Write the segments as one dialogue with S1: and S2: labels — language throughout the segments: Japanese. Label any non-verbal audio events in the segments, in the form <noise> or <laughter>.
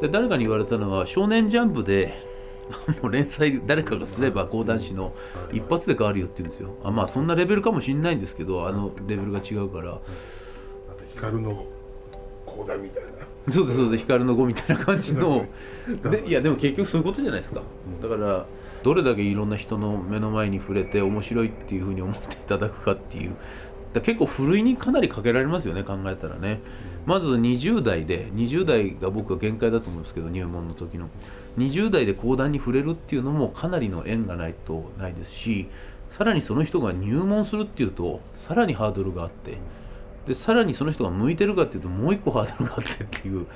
S1: で誰かに言われたのは「少年ジャンプ」で <laughs> もう連載誰かがすれば講談師の一発で変わるよって言うんですよ。あまあそんなレベルかもしれないんですけどあのレベルが違うから。
S2: なんか光の講談みたいな。
S1: そうですそうです光の碁みたいな感じの。<laughs> でいやでも結局そういうことじゃないですか。だからどれだけいろんな人の目の前に触れて面白いっていうふうに思っていただくかっていうだ結構ふるいにかなりかけられますよね考えたらね。まず20代で20代が僕は限界だと思うんですけど入門の時の。20代で講談に触れるっていうのもかなりの縁がないとないですしさらにその人が入門するっていうとさらにハードルがあってでさらにその人が向いてるかっていうともう一個ハードルがあってっていう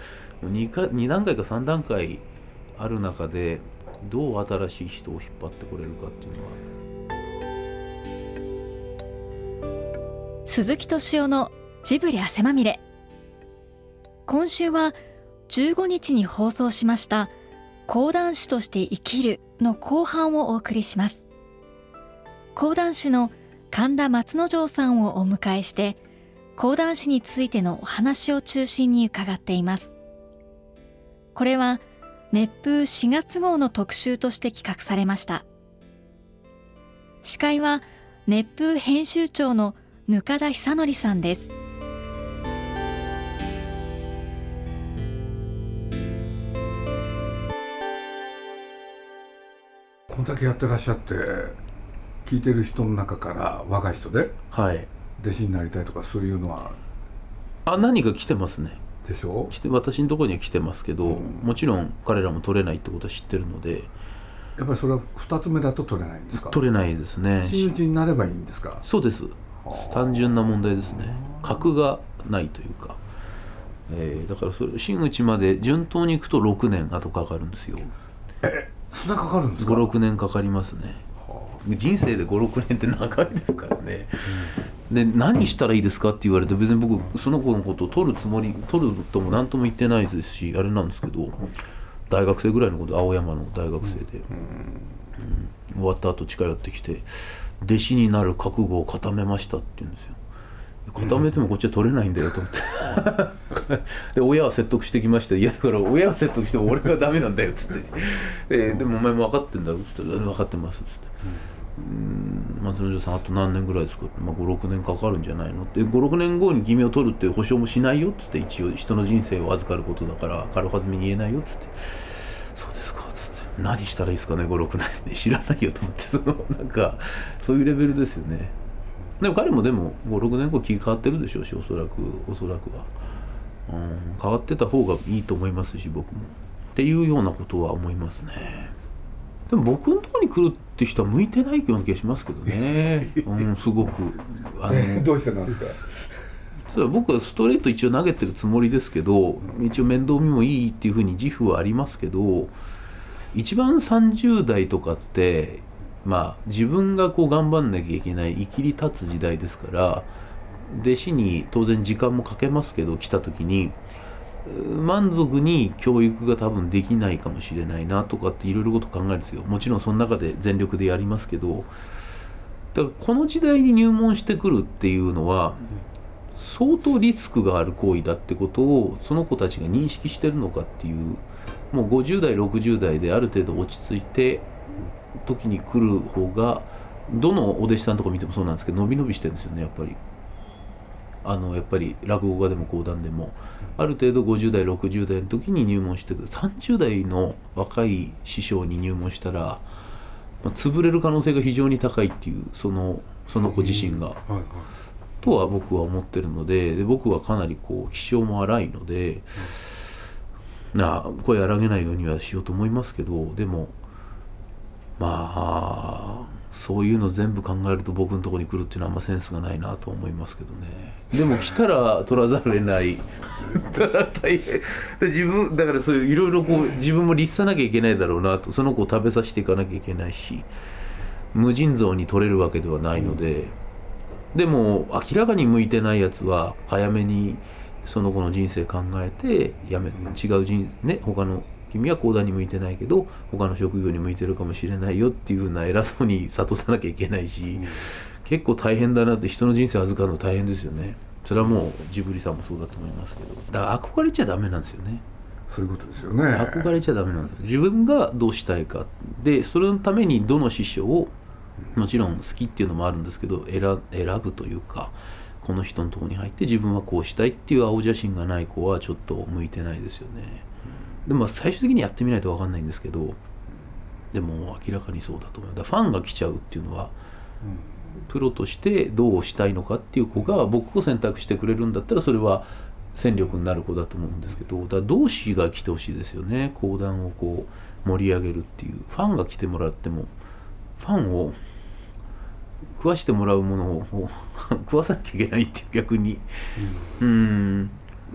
S1: 2, か2段階か3段階ある中でどう新しい人を引っ張ってこれるかっていうのは
S3: 鈴木敏夫のジブリ汗まみれ。今週は15日に放送しました講談師として生きるの後半をお送りします。講談師の神田松之丞さんをお迎えして講談師についてのお話を中心に伺っています。これは熱風4月号の特集として企画されました。司会は熱風編集長のぬか田久則さんです。
S4: こんだけやってらっしゃって聞いてる人の中から若い人で
S1: はい。
S4: 弟子になりたいとかそういうのは？
S1: あ何か来てますね。
S4: でしょ？
S1: 来て私のところには来てますけど、
S4: うん。
S1: もちろん彼らも取れないってことは知ってるので。
S4: やっぱりそれは2つ目だと取れないんですか？
S1: 取れないですね。
S4: 真打ちになればいいんですか？
S1: そうです単純な問題ですね。格がないというか、えーだからそれ真打ちまで順当にいくと6年後かかるんですよ。
S4: そんなかかるんですか
S1: ？56年かかりますね。人生で56年って長いですからね、で何したらいいですかって言われて別に僕その子のことを取るつもり取るとも何とも言ってないですしあれなんですけど大学生ぐらいのこと青山の大学生で、うん。終わった後近寄ってきて「弟子になる覚悟を固めました」って言うんですよ。固めてもこっちは取れないんだよと思って。<laughs> で親は説得してきました。いやだから親は説得しても俺がダメなんだよっつって。ででもお前も分かってんだろ？っつって。分かってますっつって。うん。松之丞さんあと何年ぐらいですか？って、まあ、56年かかるんじゃないの？って。56年後に君を取るって保証もしないよっつって。一応人の人生を預かることだから軽はずみに言えないよっつってそうですかっつって何したらいいですかね56年で知らないよと思ってそのなんかそういうレベルですよね。でも彼もでも56年後気変わってるでしょうしおそらくおそらくは、うん、変わってた方がいいと思いますし僕も。っていうようなことは思いますね。でも僕のところに来るって人は向いてないような気がしますけどね、<laughs> うん、すごく。あの
S4: どうしてなんですか？
S1: それは僕はストレート一応投げてるつもりですけど一応面倒見もいいっていうふうに自負はありますけど一番30代とかってまあ自分がこう頑張んなきゃいけない生きり立つ時代ですから弟子に当然時間もかけますけど来た時に満足に教育が多分できないかもしれないなとかっていろいろこと考えるんですよ。もちろんその中で全力でやりますけどだからこの時代に入門してくるっていうのは相当リスクがある行為だってことをその子たちが認識してるのかっていうもう50代60代である程度落ち着いて時に来る方がどのお弟子さんとか見てもそうなんですけど伸び伸びしてるんですよねやっぱり。あのやっぱり落語家でも講談でも。ある程度50代60代の時に入門してくる。30代の若い師匠に入門したら、まあ、潰れる可能性が非常に高いっていうそのその子自身が。
S2: はいはい。
S1: とは僕は思ってるのでで僕はかなりこう気性も荒いので、なあ声荒げないようにはしようと思いますけどでもまあそういうの全部考えると僕のところに来るっていうのはあんまセンスがないなと思いますけどね。でも来たら取らざるを得ない。<laughs> だから大変で自分だからそういういろいろこう自分も律さなきゃいけないだろうなと。その子を食べさせていかなきゃいけないし無尽蔵に取れるわけではないので、でも明らかに向いてないやつは早めにその子の人生考えてやめ違う人ね他の君は講談に向いてないけど他の職業に向いてるかもしれないよっていうふうな偉そうに諭さなきゃいけないし、結構大変だなって人の人生預かるの大変ですよね。それはもうジブリさんもそうだと思いますけど。だから憧れちゃダメなんですよね。
S4: そういうことですよね。
S1: 憧れちゃダメなんです。自分がどうしたいか。でそれのためにどの師匠をもちろん好きっていうのもあるんですけど選選ぶというかこの人のところに入って自分はこうしたいっていう青写真がない子はちょっと向いてないですよね。でも最終的にやってみないと分かんないんですけどでも明らかにそうだと思う。だファンが来ちゃうっていうのはプロとしてどうしたいのかっていう子が僕を選択してくれるんだったらそれは戦力になる子だと思うんですけどだから同志が来てほしいですよね。講談をこう盛り上げるっていう。ファンが来てもらってもファンを食わしてもらうものを <laughs> 食わさなきゃいけないって逆に。うん。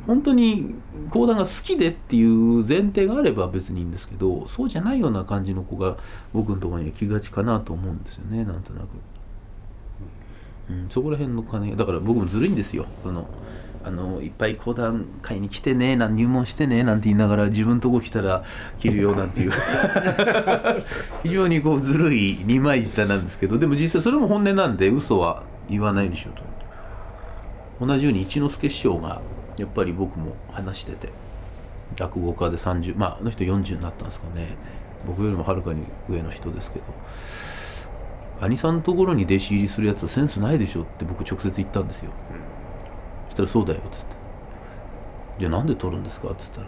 S1: 本当に講談が好きでっていう前提があれば別にいいんですけどそうじゃないような感じの子が僕のところには来がちかなと思うんですよねなんとなく、うん、そこら辺の金だから僕もずるいんですよ。そのあのいっぱい講談会に来てねなん入門してねなんて言いながら自分とこ来たら着るよなんていう。<laughs> 非常にこうずるい二枚舌なんですけどでも実際それも本音なんで嘘は言わないでしょと。同じように一之輔師匠がやっぱり僕も話してて落語家で30まああの人40になったんですかね。僕よりもはるかに上の人ですけど。兄さんのところに弟子入りするやつはセンスないでしょって僕直接言ったんですよ、したらそうだよっつって。じゃあなんで取るんですか？っつったら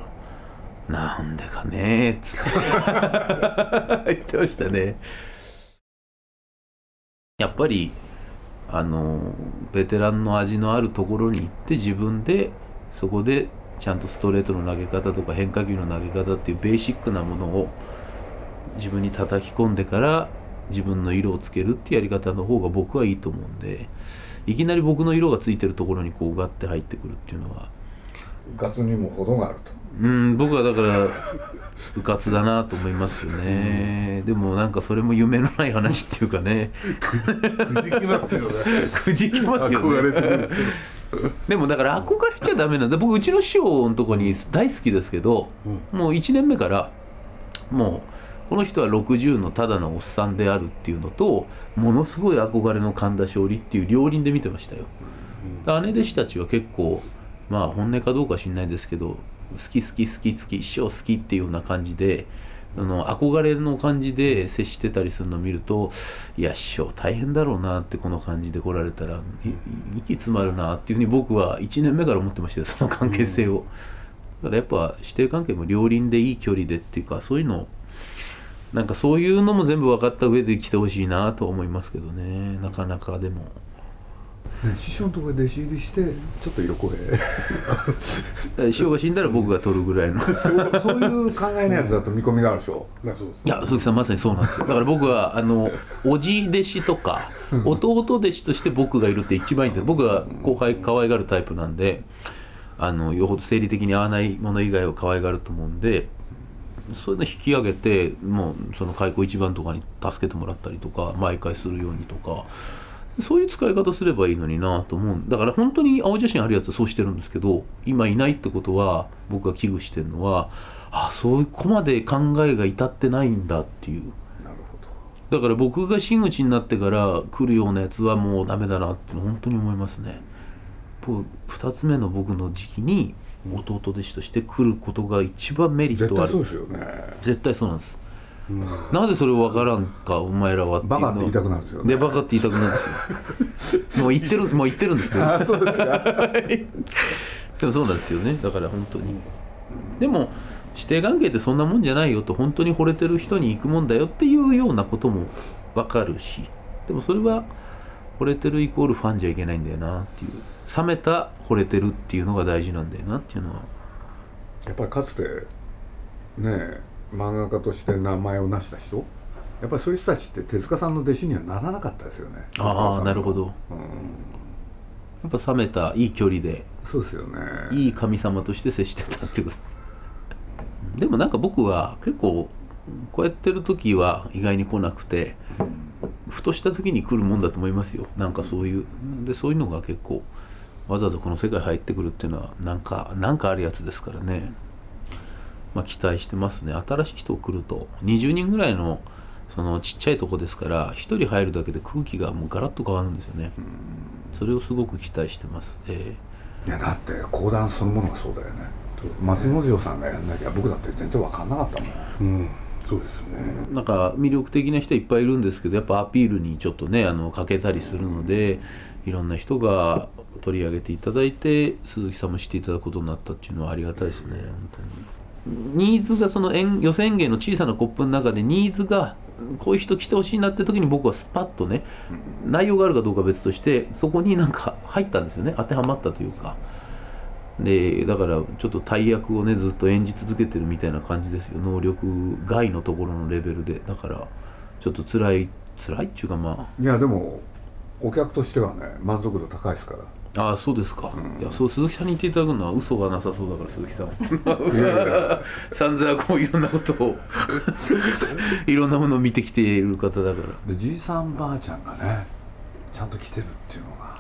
S1: なんでかねっつって。<laughs> 言ってましたね。やっぱりあのベテランの味のあるところに行って自分でそこでちゃんとストレートの投げ方とか変化球の投げ方っていうベーシックなものを自分に叩き込んでから自分の色をつけるっていうやり方の方が僕はいいと思うんでいきなり僕の色がついてるところにこうガッて入ってくるっていうのは。
S4: うかつにも程があると。
S1: うん僕はだからうかつだなと思いますよね、でもなんかそれも夢のない話っていうかね。
S2: くじきますよね。
S1: くじきますよ
S2: 憧れて
S1: ね
S2: る。
S1: でもだから憧れちゃダメなんだ。僕うちの師匠のとこに大好きですけど、もう1年目からもうこの人は60のただのおっさんであるっていうのとものすごい憧れの神田勝利っていう両輪で見てましたよ、姉弟子たちは結構まあ本音かどうかは知んないですけど好き好き好き好き師匠好きっていうような感じであの憧れの感じで接してたりするのを見るといや師匠大変だろうなってこの感じで来られたらい息詰まるなっていうふうに僕は1年目から思ってましたよその関係性を、だからやっぱ師弟関係も両輪でいい距離でっていうかそういうのなんかそういうのも全部分かった上で来てほしいなとは思いますけどね。なかなかでも。
S4: ね、師匠のところで弟子入りしてちょっと横へ。<laughs>
S1: 師匠が死んだら僕が取るぐらいの。
S4: そう <laughs> そういう考えのやつだと見込みがあるでしょ。
S2: うです
S1: いや鈴木さんまさにそうなんですよ。だから僕はあのおじ弟子とか弟弟子として僕がいるって一番いいんです。僕は後輩可愛がるタイプなんであのよほど生理的に合わないもの以外を可愛がると思うんでそういうの引き上げてもうその開口一番とかに助けてもらったりとか毎回するようにとか。そういう使い方すればいいのになと思うだから本当に青写真あるやつはそうしてるんですけど今いないってことは僕が危惧してるのはあそういうこまで考えが至ってないんだっていう。
S4: なるほ
S1: だから僕が真打ちになってから来るようなやつはもうダメだなって本当に思いますね。僕2つ目の僕の時期に弟弟子として来ることが一番メリットある。
S4: 対そうですよね。
S1: 絶対そうなんです、なぜそれを分からんかお前らは
S4: バカって言いたくなるんですよね。
S1: でバカって言いたくなるんですよ。<laughs> もう言ってるもう言ってるんですけど。
S4: あそうですか。
S1: でもそうなんですよね。だから本当に。でも師弟関係ってそんなもんじゃないよと本当に惚れてる人に行くもんだよっていうようなことも分かるし。でもそれは惚れてるイコールファンじゃいけないんだよなっていう冷めた惚れてるっていうのが大事なんだよなっていうのは。
S4: やっぱりかつてねえ漫画家として名前を成した人？やっぱりそういう人たちって手塚さんの弟子にはならなかったですよね。
S1: ああなるほど。
S4: うん。
S1: やっぱ冷めたいい距離で。
S4: そうですよね。
S1: いい神様として接してたっていうこと。ですでもなんか僕は結構こうやってる時は意外に来なくてふとした時に来るもんだと思いますよ。なんかそういう。でそういうのが結構わざわざこの世界入ってくるっていうのはなんかなんかあるやつですからね。まあ期待してますね。新しい人来ると20人ぐらいのそのちっちゃいとこですから1人入るだけで空気がもうガラッと変わるんですよね。それをすごく期待してます。ええ。
S4: いやだって講談そのものがそうだよね。松之丞さんがやんなきゃ僕だって全然分かんなかったもん。
S2: うん。そうですね。
S1: なんか魅力的な人いっぱいいるんですけどやっぱアピールにちょっとねあの欠けたりするのでいろんな人が取り上げていただいて鈴木さんも知っていただくことになったっていうのはありがたいですね本当に。ニーズがその演予選芸の小さなコップの中でニーズがこういう人来てほしいなって時に僕はスパッとね内容があるかどうかは別としてそこになんか入ったんですよね。当てはまったというか。でだからちょっと大役をねずっと演じ続けてるみたいな感じですよ。能力外のところのレベルで。だからちょっと辛い辛いっていうかま
S4: いやでもお客としてはね満足度高いですから
S1: あそうですか、いやそう鈴木さんに言っていただくのは嘘がなさそうだから鈴木さん。さんざこういろんなことを <laughs> いろんなものを見てきている方だから。
S4: でじいさんばあちゃんがねちゃんと来てるっていうのが。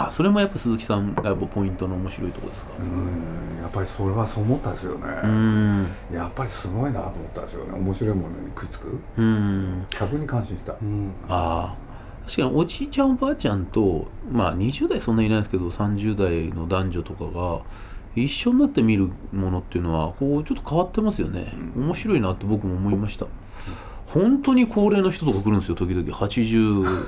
S1: あそれもやっぱ鈴木さんがやっぱポイントの面白いところですか。
S4: うん。やっぱりそれはそう思ったですよね、
S1: うん。
S4: やっぱりすごいなと思ったんですよね。面白いものに食いつく。
S1: うん。
S4: 客に感心した、
S2: うん。
S1: ああ確かにおじいちゃんおばあちゃんとまあ20代そんなにいないですけど30代の男女とかが一緒になって見るものっていうのはこうちょっと変わってますよね、面白いなって僕も思いました。本当に高齢の人とか来るんですよ時々。80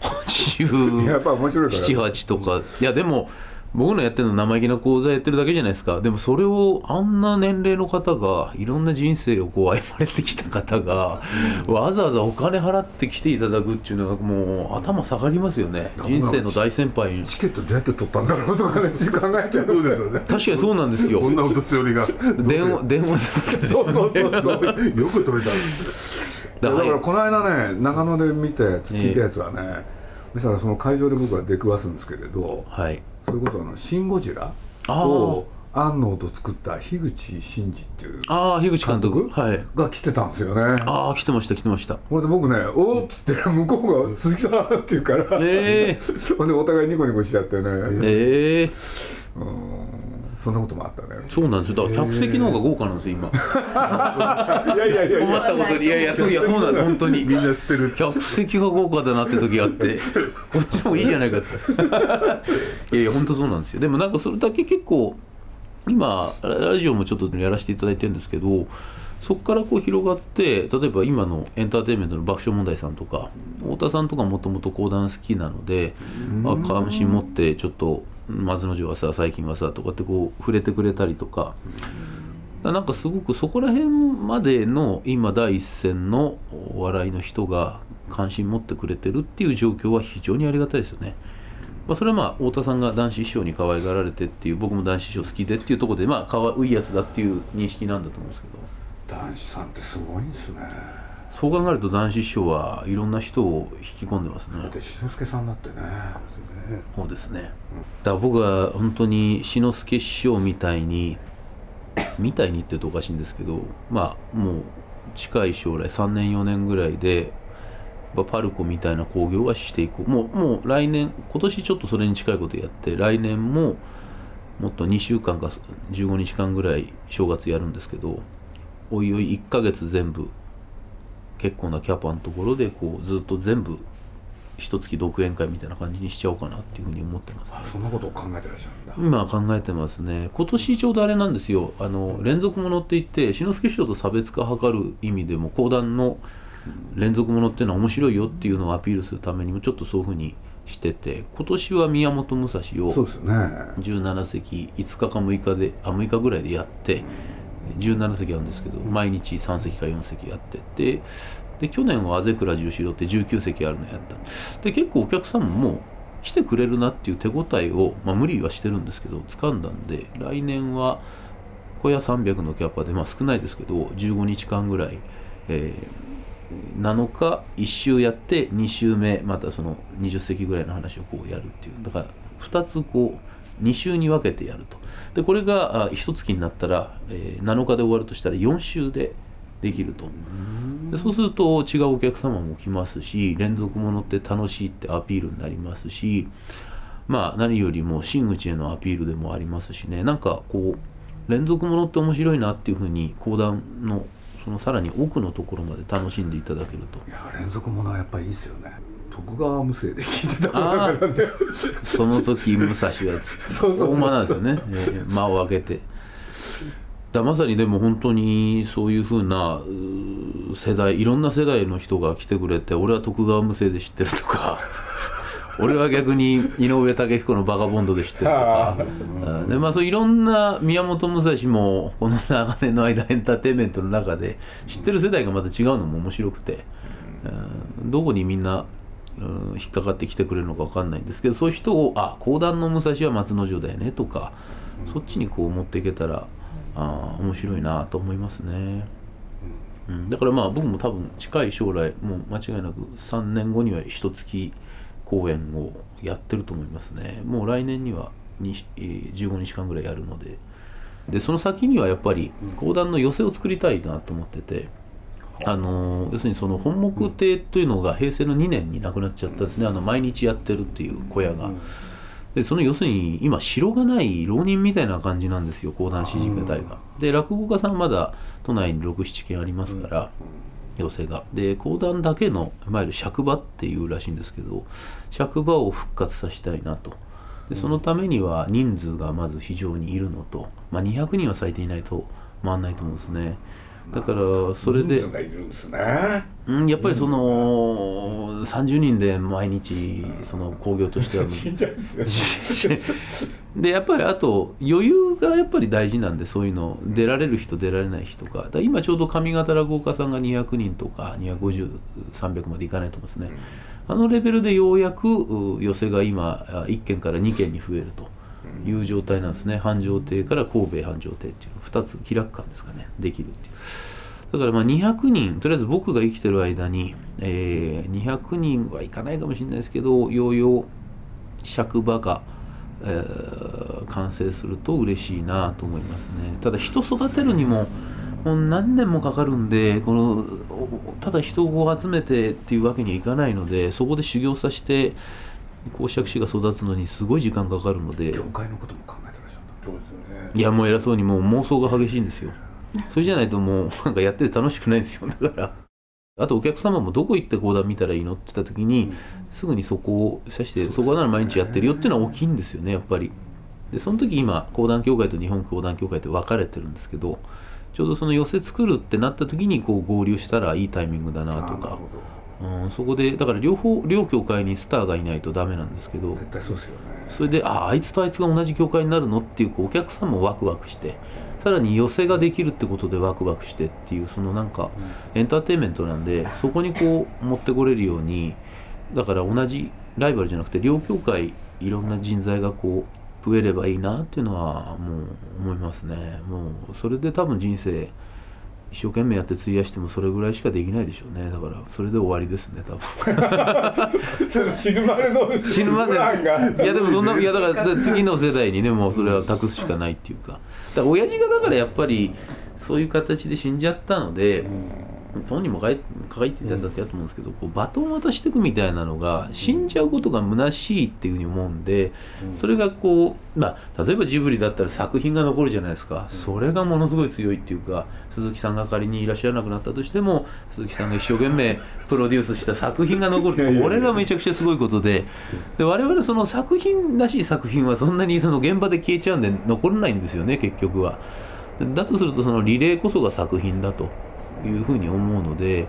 S1: 80
S4: やっぱ面白いから。
S1: 78とか。いやでも僕のやってるの生意気な講座やってるだけじゃないですか。でもそれをあんな年齢の方がいろんな人生をこう歩まれてきた方が、わざわざお金払って来ていただくっていうのがもう頭下がりますよね。人生の大先輩に。
S4: チケットどうやって取ったんだろうとかね考えちゃう。
S2: そうですよね。
S1: 確かにそうなんですよ。
S2: こんなお年寄りが。
S1: 電話電話
S4: そうそうそうそう。
S2: よく取れた。
S4: だから
S1: はい。
S4: この間ね長野で見たやつ聞いたやつはね、そしたらその会場で僕は出くわすんですけれど
S1: はい。
S4: それこそあの「シン・ゴジラ」を安納と作った樋口真嗣っていう
S1: ああ樋口監督。はい。
S4: が来てたんですよね。
S1: ああ来てました来てました。
S4: これで僕ね「おっ」つって <laughs> 向こうが「鈴木さん」って言うから
S1: え <laughs>
S4: ほんでお互いニコニコしちゃってね、
S1: えええ
S4: うんそんなこともあったね。
S1: そうなんですよ。だから客席の方が豪華なんですよ今。<laughs>
S4: いやいやいやい
S1: 困ったことに。いやいやそういやそうなんです。本当に。
S2: みんな知ってる。
S1: 客席が豪華だなって時あって <laughs> こっちもいいじゃないかって。<laughs> いやいや本当そうなんですよ。でもなんかそれだけ結構今ラジオもちょっとやらせていただいてるんですけどそこからこう広がって例えば今のエンターテインメントの爆笑問題さんとか太田さんとかもともと講談好きなのであ関心持ってちょっと松之丞はさ最近はさとかってこう触れてくれたりとか。だかなんかすごくそこら辺までの今第一線のお笑いの人が関心持ってくれてるっていう状況は非常にありがたいですよね。まあ、それはまあ太田さんが男子師匠に可愛がられてっていう僕も男子師匠好きでっていうところでまあ可愛いやつだっていう認識なんだと思うんですけど。
S4: 男子さんってすごいんですね。
S1: そう考えると男子師匠はいろんな人を引き込んでますね。
S4: だって志の輔さんだってね。
S1: そうですね。だから僕は本当に志の輔師匠みたいにみたいにって言うとおかしいんですけどまあもう近い将来3年4年ぐらいでまあパルコみたいな興行はしていこうもうもう来年今年ちょっとそれに近いことやって来年ももっと2週間か15日間ぐらい正月やるんですけどおいおい1ヶ月全部結構なキャパのところでこうずっと全部一月独演会みたいな感じにしちゃおうかなっていうふうに思ってます
S4: あそんなことを考えてらっしゃるんだ。
S1: 今考えてますね。今年ちょうどあれなんですよ。あの連続ものって言って志の輔師匠と差別化を図る意味でも講談の連続ものっていうのは面白いよっていうのをアピールするためにもちょっとそういうふうにしてて今年は宮本武蔵を
S4: そうですよね。
S1: 17席5日か6日であ6日ぐらいでやって17席あるんですけど毎日3席か4席やっててで去年はあぜ倉十四郎って19席あるのやった。で結構お客さんも来てくれるなっていう手応えを、まあ、無理はしてるんですけど掴んだんで来年は小屋300のキャパで、まあ、少ないですけど15日間ぐらい、えー7日1週やって2週目またその20席ぐらいの話をこうやるっていう。だから2つこう2週に分けてやると。でこれがあ1月になったら、えー7日で終わるとしたら4週でできると。でそうすると違うお客様も来ますし連続ものって楽しいってアピールになりますしまあ何よりも真口へのアピールでもありますしね。なんかこう連続ものって面白いなっていうふうに講談のそのさらに奥のところまで楽しんでいただけると。
S4: いや連続ものはやっぱりいいですよね。徳川無声で聞いてたからね。
S1: その時武蔵は大間なんですよね、えー間を空けて。だまさにでも本当にそういうふうな世代いろんな世代の人が来てくれて俺は徳川無声で知ってるとか <laughs> 俺は逆に井上武彦のバカボンドで知ってるとか。うんでまあそういろんな宮本武蔵もこの長年の間エンターテインメントの中で知ってる世代がまた違うのも面白くて、うん。どこにみんな、うん引っかかってきてくれるのか分かんないんですけどそういう人をあ講談の武蔵は松之丞だよねとか、そっちにこう持っていけたらあ面白いなと思いますね。うん、だからまあ僕も多分近い将来もう間違いなく3年後には一月公演をやってると思いますねもう来年にはに、え15日間ぐらいやるのででその先にはやっぱり講談の寄せを作りたいなと思ってて、あのー要するにその本木亭というのが平成の2年になくなっちゃったんですねあの毎日やってるっていう小屋が。でその要するに今城がない浪人みたいな感じなんですよ講談師事隊が。で落語家さんはまだ都内に67軒ありますから、寄席が。で講談だけのいわゆる尺場っていうらしいんですけど尺場を復活させたいなと。でそのためには人数がまず非常にいるのと、まあ、200人は最低いないと回んないと思うんですね。だからそれで。うん、やっぱりその30人で毎日その興行としては。<laughs>
S4: ですよ。<laughs>
S1: でやっぱりあと余裕がやっぱり大事なんでそういうの。出られる人出られない人か今ちょうど上方落語家さんが200人とか250300までいかないと思うんですね、あのレベルでようやくう寄席が今あ1軒から2軒に増えるという状態なんですね。繁盛亭から神戸繁盛亭っていう2つ気楽館ですかね。できるっていう。だからまあ200人とりあえず僕が生きてる間に、えー200人はいかないかもしれないですけどようよう尺場が、えー完成すると嬉しいなと思いますね。ただ人育てるにももう何年もかかるんでこのただ人を集めてっていうわけにはいかないのでそこで修行させて講釈師が育つのにすごい時間かかるので。
S4: 業界のことも考えてらっしゃる
S2: そうですよね
S1: いやもう偉そうにもう妄想が激しいんですよ。それじゃないともうなんかやってて楽しくないんですよ。だから。あとお客様もどこ行って講談見たらいいのって言った時に、すぐにそこを指してそこなら毎日やってるよっていうのは大きいんですよねやっぱり。でその時今講談協会と日本講談協会って分かれてるんですけどちょうどその寄せ作るってなった時にこう合流したらいいタイミングだなとかうん、そこでだから両方両協会にスターがいないとダメなんですけど
S4: 絶対そうですよね。
S1: それでああいつとあいつが同じ協会になるのっていうこうお客さんもワクワクしてさらに寄せができるってことでワクワクしてっていうそのなんかエンターテインメントなんでそこにこう持ってこれるようにだから同じライバルじゃなくて両協会いろんな人材がこう増えればいいなっていうのはもう思いますね。もうそれで多分人生一生懸命やって費やしてもそれぐらいしかできないでしょうね。だからそれで終わりですね多分。<laughs>
S4: その死ぬまでの
S1: 死ぬまで。いやでもそんないやだから次の世代にねもうそれは託すしかないっていうか。だから親父がだからやっぱりそういう形で死んじゃったので、本人も書い書いてたんだってやと思うんですけど、こうバトンを渡していくみたいなのが死んじゃうことが虚しいっていうふうに思うんで、それがこう、まあ、例えばジブリだったら作品が残るじゃないですか、それがものすごい強いっていうか鈴木さんが仮にいらっしゃらなくなったとしても鈴木さんが一生懸命 <laughs> プロデュースした作品が残る。ってこれがめちゃくちゃすごいことで。で我々その作品らしい作品はそんなにその現場で消えちゃうんで残らないんですよね結局は。だとするとそのリレーこそが作品だというふうに思うので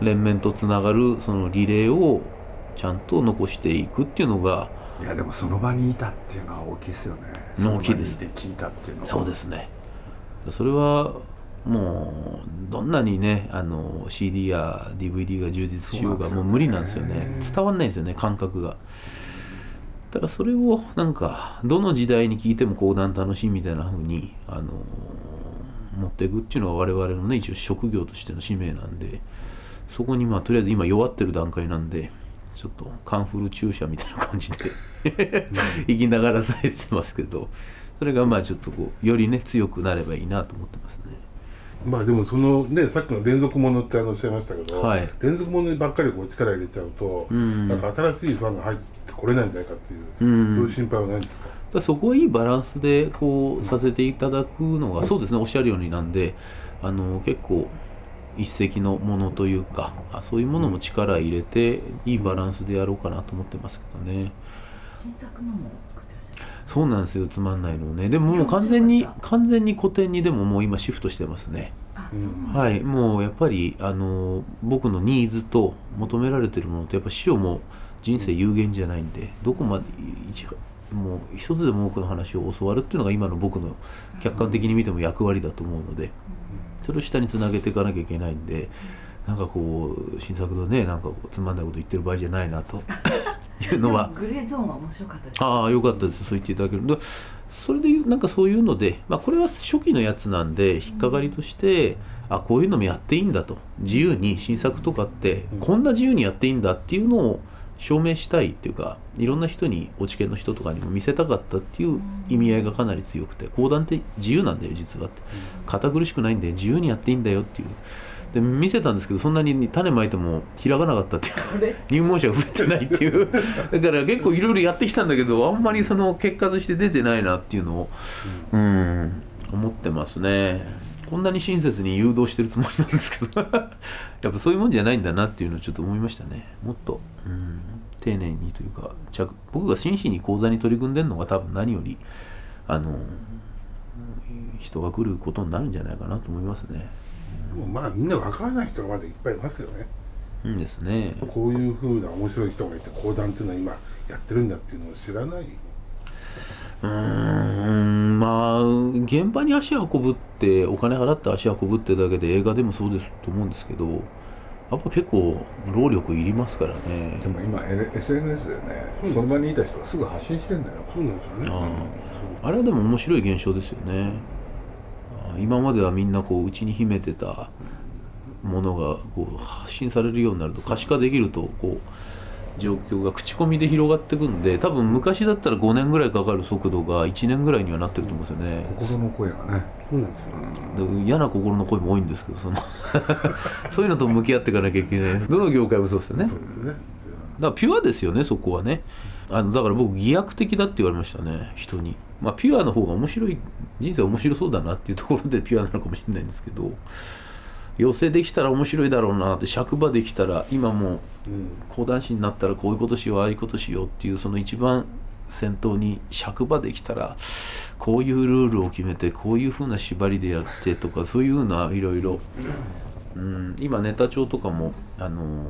S1: 連綿とつながるそのリレーをちゃんと残していくっていうのが
S4: いやでもその場にいたっていうのは大きいですよね。
S1: 大きいです。
S4: その場にいて聞いたっていうのは。
S1: そうですね。それはもうどんなにねあの CD や DVD が充実しようがもう無理なんですよね。伝わんないんですよね感覚が。だからそれをなんかどの時代に聞いても講談楽しいみたいな風にあの持っていくっていうのは我々のね一応職業としての使命なんでそこにまあとりあえず今弱ってる段階なんでちょっとカンフル注射みたいな感じで <laughs> 生きながらさえしてますけどそれがまあちょっとこうよりね強くなればいいなと思ってますね。
S2: まあでもそのねさっきの連続ものってあのおっしゃいましたけど、
S1: はい。
S2: 連続ものにばっかりこう力入れちゃうと、
S1: ん。
S2: なんか新しいファンが入ってこれないんじゃないかっていう、
S1: うん。
S2: そういう心配はないんですか？
S1: そこはいいバランスでこうさせていただくのがそうですねおっしゃるようになんであの結構一石のものというかあそういうものも力入れていいバランスでやろうかなと思ってますけどね。
S5: 新作のも作ってらっしゃる
S1: そうなんですよつまんないのね。でももう完全に完全に古典にでももう今シフトしてますね。
S5: あそうなん
S1: はい
S5: ですか？
S1: もうやっぱりあの僕のニーズと求められてるものってやっぱ師匠も人生有限じゃないんでどこまで一もう一つでも多くの話を教わるっていうのが今の僕の客観的に見ても役割だと思うのでそれを下につなげていかなきゃいけないんでなんかこう新作のねなんかつまんないこと言ってる場合じゃないなと。いうのは <laughs>
S5: グレーゾーンは面白かったです。
S1: ああよかったです。そう言っていただける。でそれでなんかそういうので、まあ、これは初期のやつなんで引っかかりとして、あこういうのもやっていいんだと。自由に新作とかって、
S2: うん。
S1: こんな自由にやっていいんだっていうのを証明したいっていうかいろんな人にお知見の人とかにも見せたかったっていう意味合いがかなり強くて講談って自由なんだよ実はって。堅苦しくないんで自由にやっていいんだよっていう。で見せたんですけどそんなに種まいても開かなかったっていう。入門者が増えてないっていう。<laughs> だから結構いろいろやってきたんだけどあんまりその結果として出てないなっていうのをうん思ってますねこんなに親切に誘導してるつもりなんですけど。<laughs> やっぱそういうもんじゃないんだなっていうのをちょっと思いましたね。もっと、うん、丁寧にというか着僕が真摯に講座に取り組んでるのが多分何よりあの人が来ることになるんじゃないかなと思いますね。
S2: でもまあみんなわからない人がまだいっぱいいますよね。
S1: うんですね。
S2: こういうふうな面白い人がいて講談っていうのは今やってるんだっていうのを知らないう
S1: ーんまあ現場に足運ぶってお金払って足運ぶってだけで映画でもそうですと思うんですけどやっぱ結構労力いりますからね。
S4: でも今 SNS でね、
S2: うん。
S4: その場にいた人がすぐ発信してんだよ。
S2: そうなんですよね。
S1: あー。あれはでも面白い現象ですよね。今まではみんなこう内に秘めてたものがこう発信されるようになると可視化できるとこう状況が口コミで広がっていくんで多分昔だったら5年ぐらいかかる速度が1年ぐらいにはなってると思うんですよね、
S4: 心の声がね。
S2: そうなんですよ。
S1: で嫌な心の声も多いんですけどその <laughs> そういうのと向き合っていかなきゃいけない。どの業界もそうですよね。だか
S2: そうですね。
S1: らピュアですよねそこはね。あのだから僕偽悪的だって言われましたね人に。まあピュアの方が面白い人生面白そうだなっていうところでピュアなのかもしれないんですけど寄せできたら面白いだろうなって尺場できたら今もう
S2: うん。
S1: 講談師になったらこういうことしようああいうことしようっていうその一番先頭に尺場できたらこういうルールを決めてこういうふうな縛りでやってとかそういうふうないろいろうん。今ネタ帳とかも、あの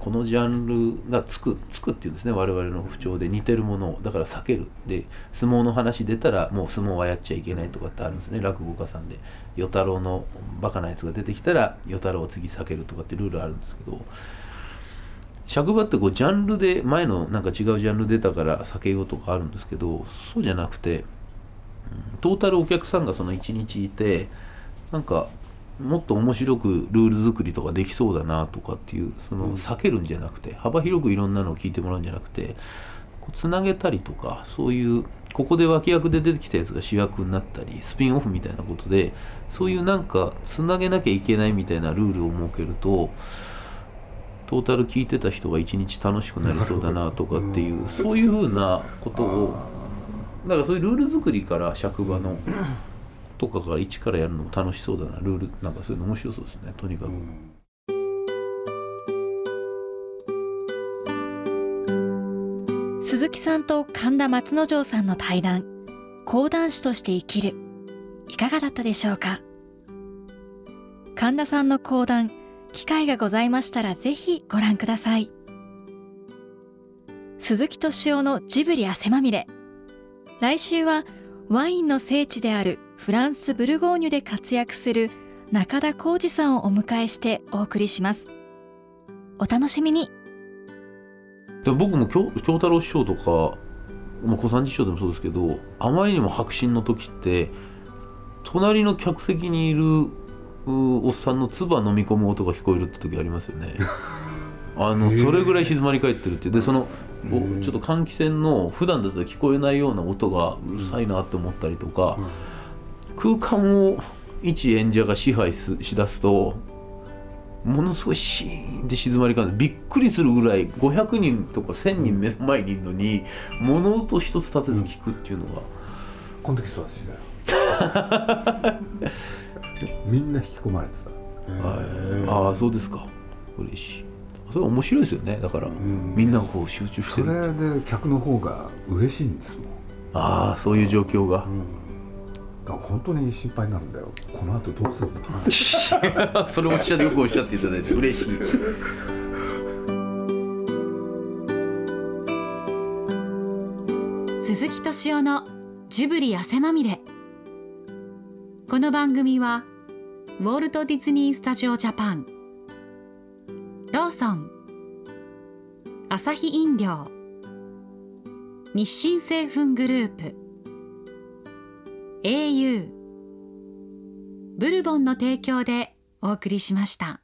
S1: このジャンルがつくつくっていうんですね。我々の不調で似てるものを。だから避ける。で相撲の話出たらもう相撲はやっちゃいけないとかってあるんですね。落語家さんで。与太郎のバカなやつが出てきたら与太郎を次避けるとかってルールあるんですけど。尺場ってこうジャンルで前のなんか違うジャンル出たから避けようとかあるんですけどそうじゃなくて、トータルお客さんがその1日いてなんかもっと面白くルール作りとかできそうだなとかっていうその避けるんじゃなくて幅広くいろんなのを聞いてもらうんじゃなくてこうつなげたりとかそういうここで脇役で出てきたやつが主役になったりスピンオフみたいなことでそういうなんかつなげなきゃいけないみたいなルールを設けるとトータル聞いてた人が一日楽しくなりそうだなとかっていうそういうふうなことをだからそういうルール作りから職場のとかから一からやるのも楽しそうだなルールなんかそういうの面白そうですねとにかく。
S2: うん
S3: 鈴木さんと神田松之丞さんの対談講談師として生きるいかがだったでしょうか神田さんの講談機会がございましたらぜひご覧ください鈴木敏夫のジブリ汗まみれ来週はワインの聖地であるフランス・ブルゴーニュで活躍する中田浩二さんをお迎えしてお送りします。お楽しみに。
S1: で僕も京京太郎師匠とか、まあ、小三治師匠でもそうですけどあまりにも迫真の時って隣の客席にいるうおっさんの唾飲み込む音が聞こえるって時ありますよね。<laughs> あのそれぐらい静まり返ってるっていう。でそのちょっと換気扇の普段だったら聞こえないような音がうるさいなって思ったりとか、空間を一演者が支配すしだすとものすごいシーンって静まり返るびっくりするぐらい500人とか1000人目の前にいるのに物音一つ立てず聞くっていうのが、
S4: この時育ちだよ <laughs> みんな引き込まれてた。
S1: はい、ああそうですか。嬉しい。それ面白いですよね。だから、
S2: ん。
S1: みんながこう集中して
S4: そ
S1: る
S4: れで客の方が嬉しいんですもん。
S1: ああそういう状況が、
S4: だから本当に心配になるんだよ。この後どうするのかな。<laughs>
S1: それおっしゃってよくおっしゃっていただいて嬉しい。<laughs>
S6: 鈴木敏夫のジブリ汗まみれ。この番組はウォルト・ディズニー・スタジオ・ジャパン。ローソン。アサヒ飲料。日清製粉グループ au ブルボンの提供でお送りしました。